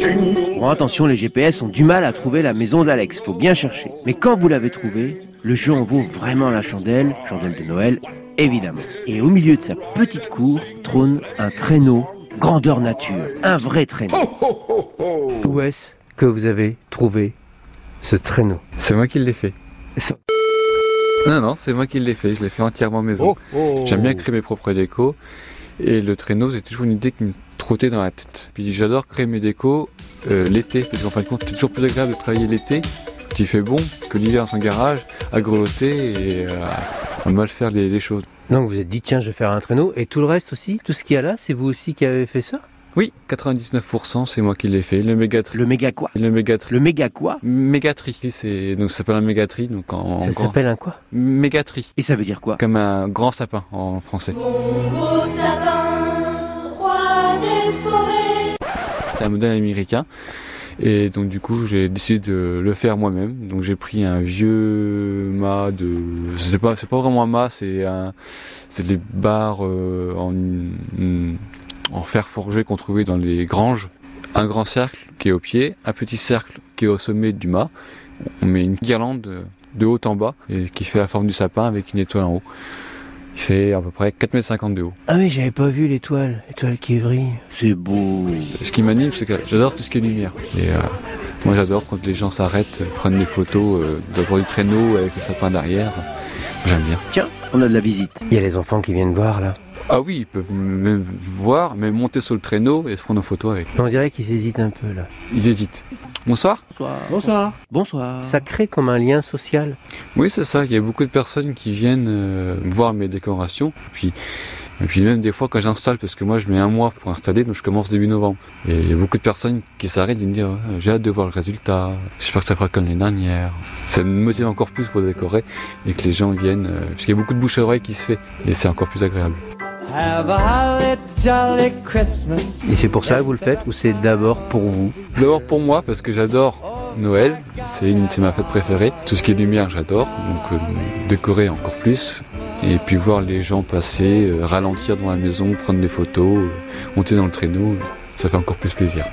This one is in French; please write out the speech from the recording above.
Bon, attention, les GPS ont du mal à trouver la maison d'Alex, faut bien chercher. Mais quand vous l'avez trouvé, le jeu en vaut vraiment la chandelle, chandelle de Noël, évidemment. Et au milieu de sa petite cour trône un traîneau grandeur nature, un vrai traîneau. Où est-ce que vous avez trouvé ce traîneau? C'est moi qui l'ai fait. Non, non, c'est moi qui l'ai fait. Je l'ai fait entièrement maison. J'aime bien créer mes propres décos. Et le traîneau, c'est toujours une idée qui me trottait dans la tête. Puis j'adore créer mes décos euh, l'été, parce qu'en fin de compte, c'est toujours plus agréable de travailler l'été, quand il fait bon, que l'hiver dans son garage, à grelotter et euh, à mal faire les, les choses. Donc vous êtes dit, tiens, je vais faire un traîneau. Et tout le reste aussi? Tout ce qu'il y a là, c'est vous aussi qui avez fait ça? Oui, 99%, c'est moi qui l'ai fait. Le mégatri. Le méga quoi Le mégatri. Le méga quoi Mégatri, c'est donc ça s'appelle un mégatri, donc en, en Ça grand. s'appelle un quoi Mégatri, Et ça veut dire quoi comme un grand sapin en français. Mon beau sapin, roi des forêts. C'est un modèle américain. Et donc du coup j'ai décidé de le faire moi-même. Donc j'ai pris un vieux mât de. C'est pas c'est pas vraiment un mât, c'est un c'est des barres euh, en, en fer forgé qu'on trouvait dans les granges. Un grand cercle qui est au pied, un petit cercle qui est au sommet du mât. On met une guirlande de, haut en bas et qui fait la forme du sapin avec une étoile en haut. C'est à peu près 4,50 m de haut. Ah mais j'avais pas vu l'étoile, l'étoile qui brille. C'est beau. Ce qui m'anime, c'est que j'adore tout ce qui est lumière. Et euh, moi, j'adore quand les gens s'arrêtent, prennent des photos euh, de bord du traîneau avec le sapin derrière. J'aime bien. Tiens, on a de la visite. Il y a les enfants qui viennent voir là. Ah oui, ils peuvent même voir, même monter sur le traîneau et se prendre en photo avec. On dirait qu'ils hésitent un peu là. Ils hésitent. Bonsoir. Bonsoir. Bonsoir. Bonsoir. Ça crée comme un lien social. Oui, c'est ça. Il y a beaucoup de personnes qui viennent euh, voir mes décorations. Puis, et puis même des fois quand j'installe, parce que moi je mets un mois pour installer, donc je commence début novembre. Et il y a beaucoup de personnes qui s'arrêtent et me disent Ouais, j'ai hâte de voir le résultat. J'espère que ça fera comme les dernières. Ça me motive encore plus pour décorer et que les gens viennent, euh, parce qu'il y a beaucoup de bouche à oreille qui se fait et c'est encore plus agréable. Have a holly jolly Christmas. Et c'est pour ça que vous le faites ou c'est d'abord pour vous D'abord pour moi parce que j'adore Noël, c'est une c'est ma fête préférée. Tout ce qui est lumière, j'adore. Donc euh, décorer encore plus. Et puis voir les gens passer, euh, ralentir dans la maison, prendre des photos, euh, monter dans le traîneau, ça fait encore plus plaisir.